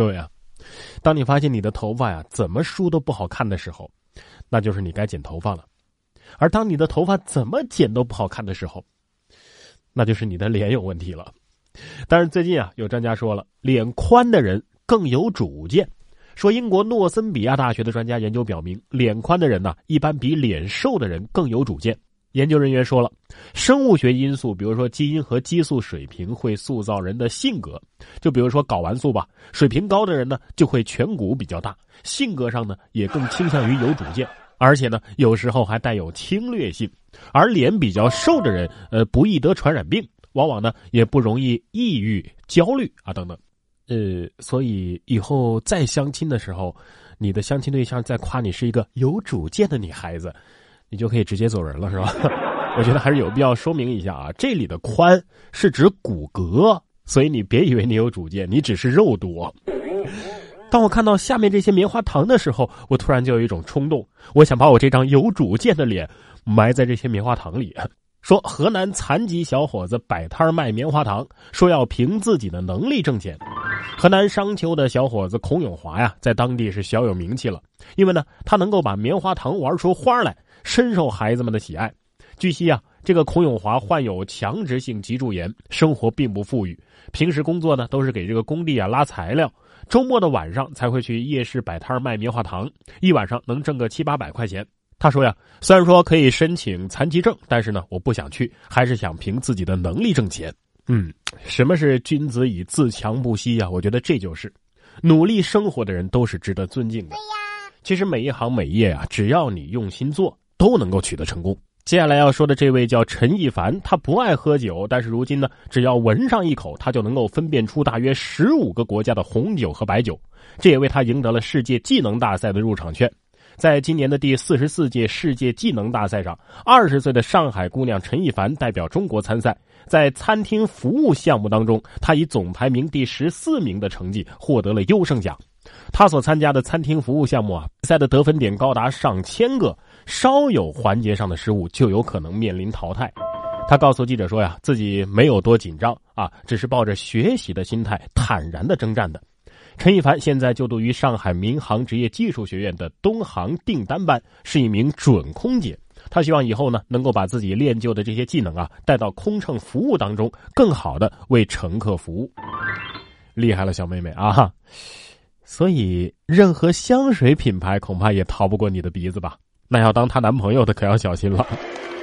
各位啊，当你发现你的头发呀怎么梳都不好看的时候，那就是你该剪头发了；而当你的头发怎么剪都不好看的时候，那就是你的脸有问题了。但是最近啊，有专家说了，脸宽的人更有主见。说英国诺森比亚大学的专家研究表明，脸宽的人呢，一般比脸瘦的人更有主见。研究人员说了，生物学因素，比如说基因和激素水平，会塑造人的性格。就比如说睾丸素吧，水平高的人呢，就会颧骨比较大，性格上呢，也更倾向于有主见，而且呢，有时候还带有侵略性。而脸比较瘦的人，呃，不易得传染病，往往呢，也不容易抑郁、焦虑啊等等。呃，所以以后再相亲的时候，你的相亲对象再夸你是一个有主见的女孩子。你就可以直接走人了，是吧？我觉得还是有必要说明一下啊，这里的宽是指骨骼，所以你别以为你有主见，你只是肉多。当我看到下面这些棉花糖的时候，我突然就有一种冲动，我想把我这张有主见的脸埋在这些棉花糖里。说河南残疾小伙子摆摊卖棉花糖，说要凭自己的能力挣钱。河南商丘的小伙子孔永华呀，在当地是小有名气了，因为呢，他能够把棉花糖玩出花来。深受孩子们的喜爱。据悉啊，这个孔永华患有强直性脊柱炎，生活并不富裕。平时工作呢，都是给这个工地啊拉材料，周末的晚上才会去夜市摆摊卖棉花糖，一晚上能挣个七八百块钱。他说呀，虽然说可以申请残疾证，但是呢，我不想去，还是想凭自己的能力挣钱。嗯，什么是君子以自强不息呀？我觉得这就是努力生活的人都是值得尊敬的。对呀，其实每一行每业啊，只要你用心做。都能够取得成功。接下来要说的这位叫陈一凡，他不爱喝酒，但是如今呢，只要闻上一口，他就能够分辨出大约十五个国家的红酒和白酒，这也为他赢得了世界技能大赛的入场券。在今年的第四十四届世界技能大赛上，二十岁的上海姑娘陈一凡代表中国参赛，在餐厅服务项目当中，她以总排名第十四名的成绩获得了优胜奖。他所参加的餐厅服务项目啊，比赛的得分点高达上千个，稍有环节上的失误就有可能面临淘汰。他告诉记者说呀，自己没有多紧张啊，只是抱着学习的心态坦然的征战的。陈一凡现在就读于上海民航职业技术学院的东航订单班，是一名准空姐。她希望以后呢，能够把自己练就的这些技能啊，带到空乘服务当中，更好的为乘客服务。厉害了，小妹妹啊！所以，任何香水品牌恐怕也逃不过你的鼻子吧？那要当她男朋友的可要小心了。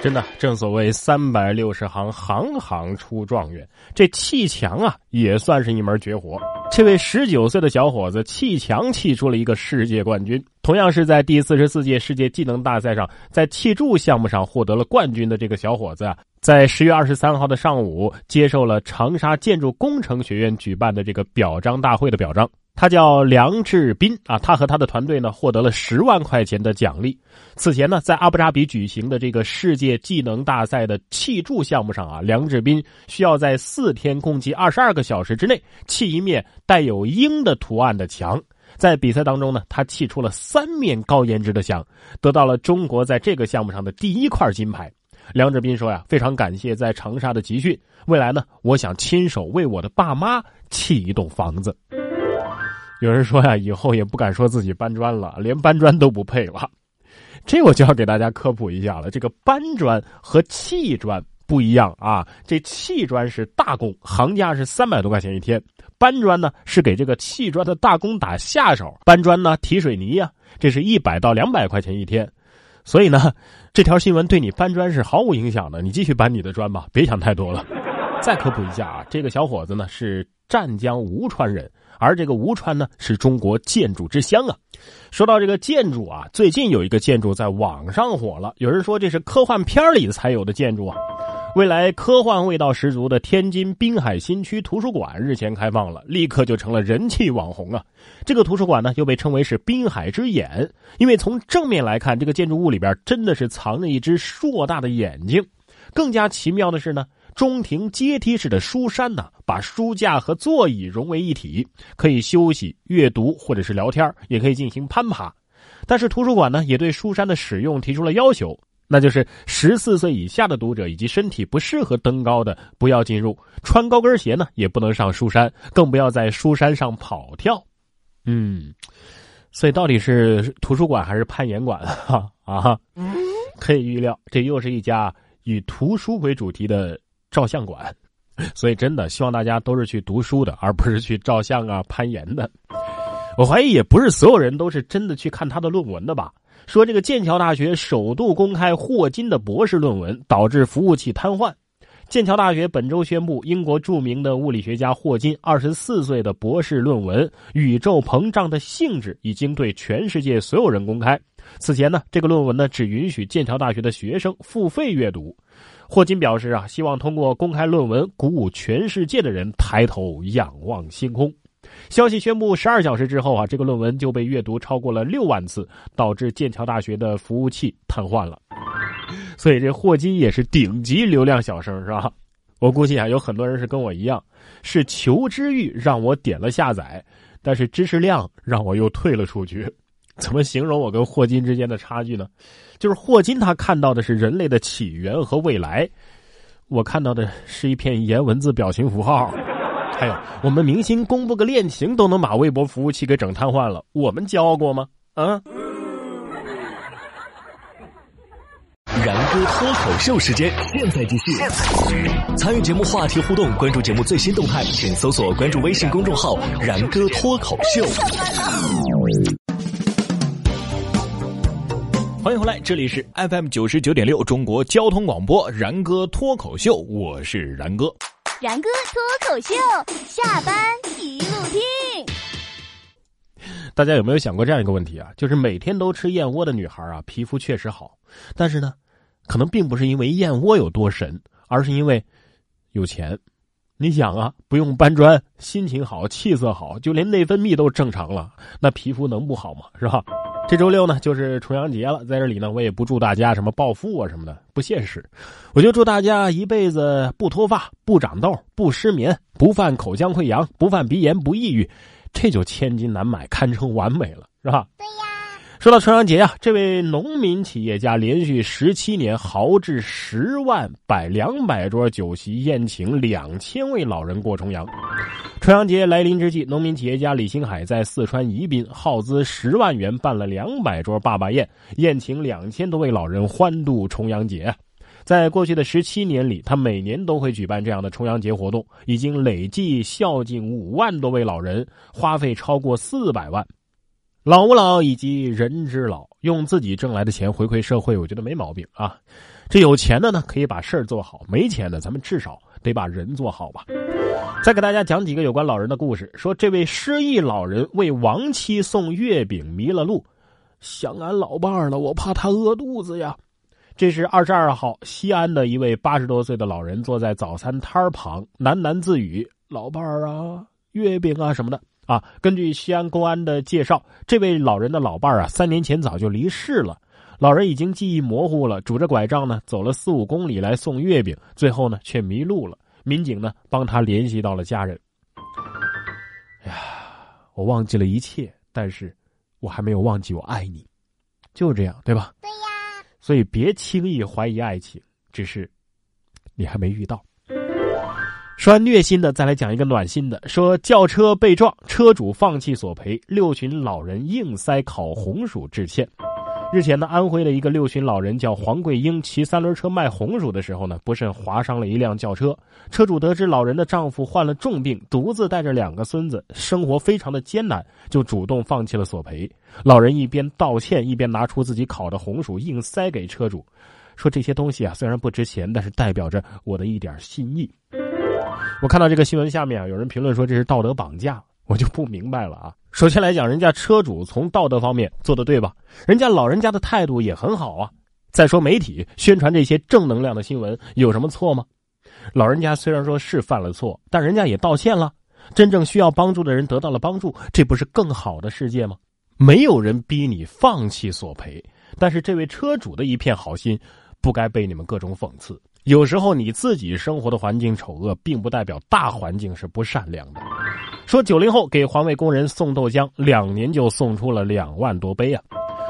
真的，正所谓三百六十行，行行出状元。这砌墙啊，也算是一门绝活。这位十九岁的小伙子砌墙砌出了一个世界冠军。同样是在第四十四届世界技能大赛上，在砌柱项目上获得了冠军的这个小伙子啊，在十月二十三号的上午，接受了长沙建筑工程学院举办的这个表彰大会的表彰。他叫梁志斌啊，他和他的团队呢获得了十万块钱的奖励。此前呢，在阿布扎比举行的这个世界技能大赛的砌筑项目上啊，梁志斌需要在四天共计二十二个小时之内砌一面带有鹰的图案的墙。在比赛当中呢，他砌出了三面高颜值的墙，得到了中国在这个项目上的第一块金牌。梁志斌说呀，非常感谢在长沙的集训，未来呢，我想亲手为我的爸妈砌一栋房子。有人说呀，以后也不敢说自己搬砖了，连搬砖都不配了。这我就要给大家科普一下了。这个搬砖和砌砖不一样啊。这砌砖是大工，行价是三百多块钱一天；搬砖呢是给这个砌砖的大工打下手，搬砖呢提水泥呀，这是一百到两百块钱一天。所以呢，这条新闻对你搬砖是毫无影响的，你继续搬你的砖吧，别想太多了。再科普一下啊，这个小伙子呢是湛江吴川人。而这个吴川呢，是中国建筑之乡啊。说到这个建筑啊，最近有一个建筑在网上火了，有人说这是科幻片里才有的建筑啊。未来科幻味道十足的天津滨海新区图书馆日前开放了，立刻就成了人气网红啊。这个图书馆呢，又被称为是滨海之眼，因为从正面来看，这个建筑物里边真的是藏着一只硕大的眼睛。更加奇妙的是呢。中庭阶梯式的书山呢，把书架和座椅融为一体，可以休息、阅读或者是聊天，也可以进行攀爬。但是图书馆呢，也对书山的使用提出了要求，那就是十四岁以下的读者以及身体不适合登高的不要进入，穿高跟鞋呢也不能上书山，更不要在书山上跑跳。嗯，所以到底是图书馆还是攀岩馆啊？啊，可以预料，这又是一家以图书为主题的照相馆。所以真的希望大家都是去读书的，而不是去照相啊、攀岩的。我怀疑也不是所有人都是真的去看他的论文的吧？说这个剑桥大学首度公开霍金的博士论文，导致服务器瘫痪。剑桥大学本周宣布，英国著名的物理学家霍金二十四岁的博士论文《宇宙膨胀的性质》已经对全世界所有人公开。此前呢，这个论文呢只允许剑桥大学的学生付费阅读。霍金表示啊，希望通过公开论文，鼓舞全世界的人抬头仰望星空。消息宣布十二小时之后啊，这个论文就被阅读超过了六万次，导致剑桥大学的服务器瘫痪了。所以这霍金也是顶级流量小生是吧？我估计啊，有很多人是跟我一样，是求知欲让我点了下载，但是知识量让我又退了出去。怎么形容我跟霍金之间的差距呢？就是霍金他看到的是人类的起源和未来，我看到的是一片颜文字表情符号。还有，我们明星公布个恋情都能把微博服务器给整瘫痪了，我们骄傲过吗？啊！然哥脱口秀时间，现在继续。参与节目话题互动，关注节目最新动态，请搜索关注微信公众号“然哥脱口秀”。欢迎回来，这里是 FM 九十九点六中国交通广播然哥脱口秀，我是然哥。然哥脱口秀，下班一路听。大家有没有想过这样一个问题啊？就是每天都吃燕窝的女孩啊，皮肤确实好，但是呢，可能并不是因为燕窝有多神，而是因为有钱。你想啊，不用搬砖，心情好，气色好，就连内分泌都正常了，那皮肤能不好吗？是吧？这周六呢，就是重阳节了，在这里呢，我也不祝大家什么暴富啊什么的，不现实。我就祝大家一辈子不脱发、不长痘、不失眠、不犯口腔溃疡、不犯鼻炎、不抑郁，这就千金难买，堪称完美了，是吧？对呀。说到重阳节啊，这位农民企业家连续十七年豪掷十万，摆两百桌酒席，宴请两千位老人过重阳。重阳节来临之际，农民企业家李兴海在四川宜宾耗资十万元办了两百桌爸爸宴，宴请两千多位老人欢度重阳节。在过去的十七年里，他每年都会举办这样的重阳节活动，已经累计孝敬五万多位老人，花费超过四百万。老吾老以及人之老，用自己挣来的钱回馈社会，我觉得没毛病啊。这有钱的呢，可以把事儿做好；没钱的，咱们至少得把人做好吧。再给大家讲几个有关老人的故事。说这位失忆老人为亡妻送月饼迷了路，想俺老伴儿了，我怕他饿肚子呀。这是二十二号，西安的一位八十多岁的老人坐在早餐摊旁，喃喃自语：“老伴儿啊，月饼啊什么的。”啊，根据西安公安的介绍，这位老人的老伴儿啊，三年前早就离世了。老人已经记忆模糊了，拄着拐杖呢，走了四五公里来送月饼，最后呢却迷路了。民警呢帮他联系到了家人。哎呀，我忘记了一切，但是我还没有忘记我爱你，就这样，对吧？对呀。所以别轻易怀疑爱情，只是你还没遇到。说完虐心的，再来讲一个暖心的。说轿车被撞，车主放弃索赔，六旬老人硬塞烤红薯致歉。日前呢，安徽的一个六旬老人叫黄桂英，骑三轮车卖红薯的时候呢，不慎划伤了一辆轿车。车主得知老人的丈夫患了重病，独自带着两个孙子，生活非常的艰难，就主动放弃了索赔。老人一边道歉，一边拿出自己烤的红薯硬塞给车主，说这些东西啊虽然不值钱，但是代表着我的一点心意。我看到这个新闻下面啊，有人评论说这是道德绑架，我就不明白了啊。首先来讲，人家车主从道德方面做的对吧？人家老人家的态度也很好啊。再说媒体宣传这些正能量的新闻有什么错吗？老人家虽然说是犯了错，但人家也道歉了，真正需要帮助的人得到了帮助，这不是更好的世界吗？没有人逼你放弃索赔，但是这位车主的一片好心，不该被你们各种讽刺。有时候你自己生活的环境丑恶，并不代表大环境是不善良的。说九零后给环卫工人送豆浆，两年就送出了两万多杯啊！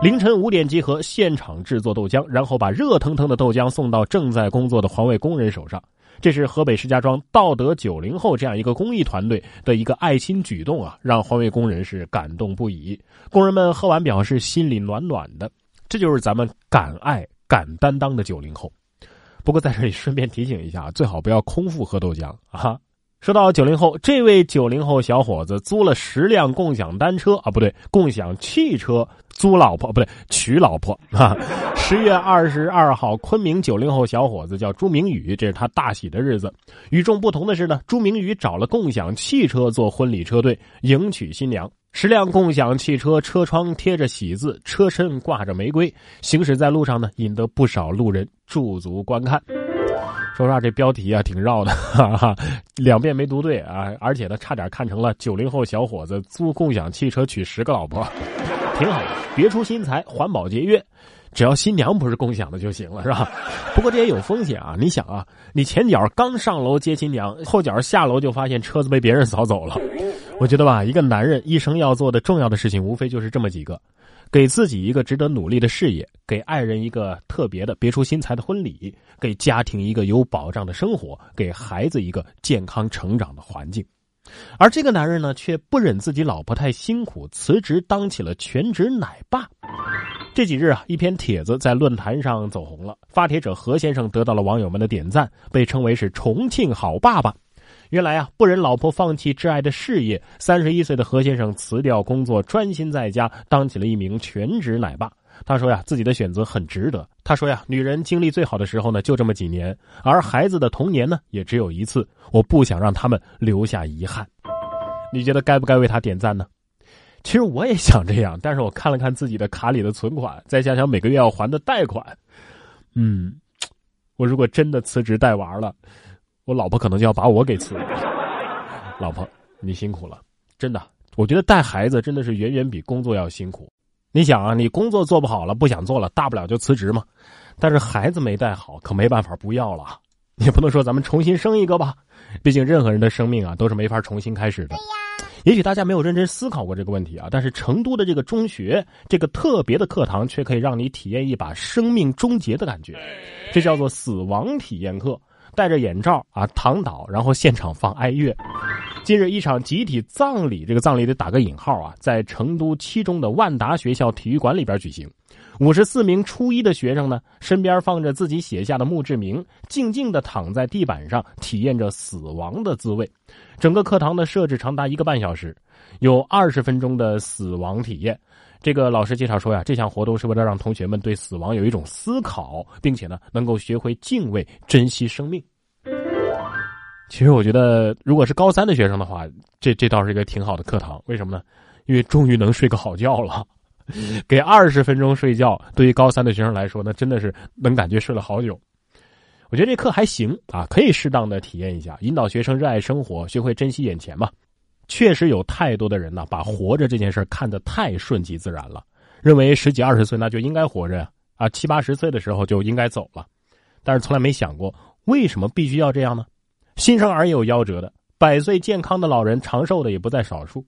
凌晨五点集合，现场制作豆浆，然后把热腾腾的豆浆送到正在工作的环卫工人手上。这是河北石家庄道德九零后这样一个公益团队的一个爱心举动啊，让环卫工人是感动不已。工人们喝完表示心里暖暖的，这就是咱们敢爱敢担当的九零后。不过在这里顺便提醒一下，最好不要空腹喝豆浆啊。说到九零后，这位九零后小伙子租了十辆共享单车啊，不对，共享汽车租老婆，不对，娶老婆啊。十月二十二号，昆明九零后小伙子叫朱明宇，这是他大喜的日子。与众不同的是呢，朱明宇找了共享汽车做婚礼车队迎娶新娘。十辆共享汽车车窗贴着喜字，车身挂着玫瑰，行驶在路上呢，引得不少路人驻足观看。说实话，这标题啊挺绕的，哈哈，两遍没读对啊，而且呢，差点看成了九零后小伙子租共享汽车娶十个老婆，挺好，别出心裁，环保节约，只要新娘不是共享的就行了，是吧？不过这也有风险啊，你想啊，你前脚刚上楼接新娘，后脚下楼就发现车子被别人扫走了。我觉得吧，一个男人一生要做的重要的事情，无非就是这么几个。给自己一个值得努力的事业，给爱人一个特别的别出心裁的婚礼，给家庭一个有保障的生活，给孩子一个健康成长的环境。而这个男人呢，却不忍自己老婆太辛苦，辞职当起了全职奶爸。这几日啊，一篇帖子在论坛上走红了，发帖者何先生得到了网友们的点赞，被称为是重庆好爸爸。原来啊，不忍老婆放弃挚爱的事业，三十一岁的何先生辞掉工作，专心在家当起了一名全职奶爸。他说呀，自己的选择很值得。他说呀，女人经历最好的时候呢，就这么几年，而孩子的童年呢，也只有一次。我不想让他们留下遗憾。你觉得该不该为他点赞呢？其实我也想这样，但是我看了看自己的卡里的存款，再想想每个月要还的贷款，嗯，我如果真的辞职带娃了。我老婆可能就要把我给辞了。老婆，你辛苦了，真的。我觉得带孩子真的是远远比工作要辛苦。你想啊，你工作做不好了，不想做了，大不了就辞职嘛。但是孩子没带好，可没办法不要了。也不能说咱们重新生一个吧，毕竟任何人的生命啊都是没法重新开始的。也许大家没有认真思考过这个问题啊，但是成都的这个中学，这个特别的课堂，却可以让你体验一把生命终结的感觉。这叫做死亡体验课。戴着眼罩啊，躺倒，然后现场放哀乐。近日，一场集体葬礼，这个葬礼得打个引号啊，在成都七中的万达学校体育馆里边举行。五十四名初一的学生呢，身边放着自己写下的墓志铭，静静的躺在地板上，体验着死亡的滋味。整个课堂的设置长达一个半小时，有二十分钟的死亡体验。这个老师介绍说呀，这项活动是为了让同学们对死亡有一种思考，并且呢，能够学会敬畏、珍惜生命。其实我觉得，如果是高三的学生的话，这这倒是一个挺好的课堂。为什么呢？因为终于能睡个好觉了。给二十分钟睡觉，对于高三的学生来说，那真的是能感觉睡了好久。我觉得这课还行啊，可以适当的体验一下，引导学生热爱生活，学会珍惜眼前嘛。确实有太多的人呢，把活着这件事看得太顺其自然了，认为十几二十岁那就应该活着，啊七八十岁的时候就应该走了，但是从来没想过为什么必须要这样呢？新生儿也有夭折的，百岁健康的老人长寿的也不在少数。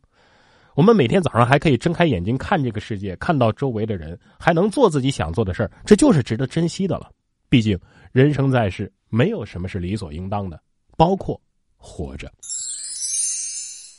我们每天早上还可以睁开眼睛看这个世界，看到周围的人，还能做自己想做的事儿，这就是值得珍惜的了。毕竟人生在世，没有什么是理所应当的，包括活着。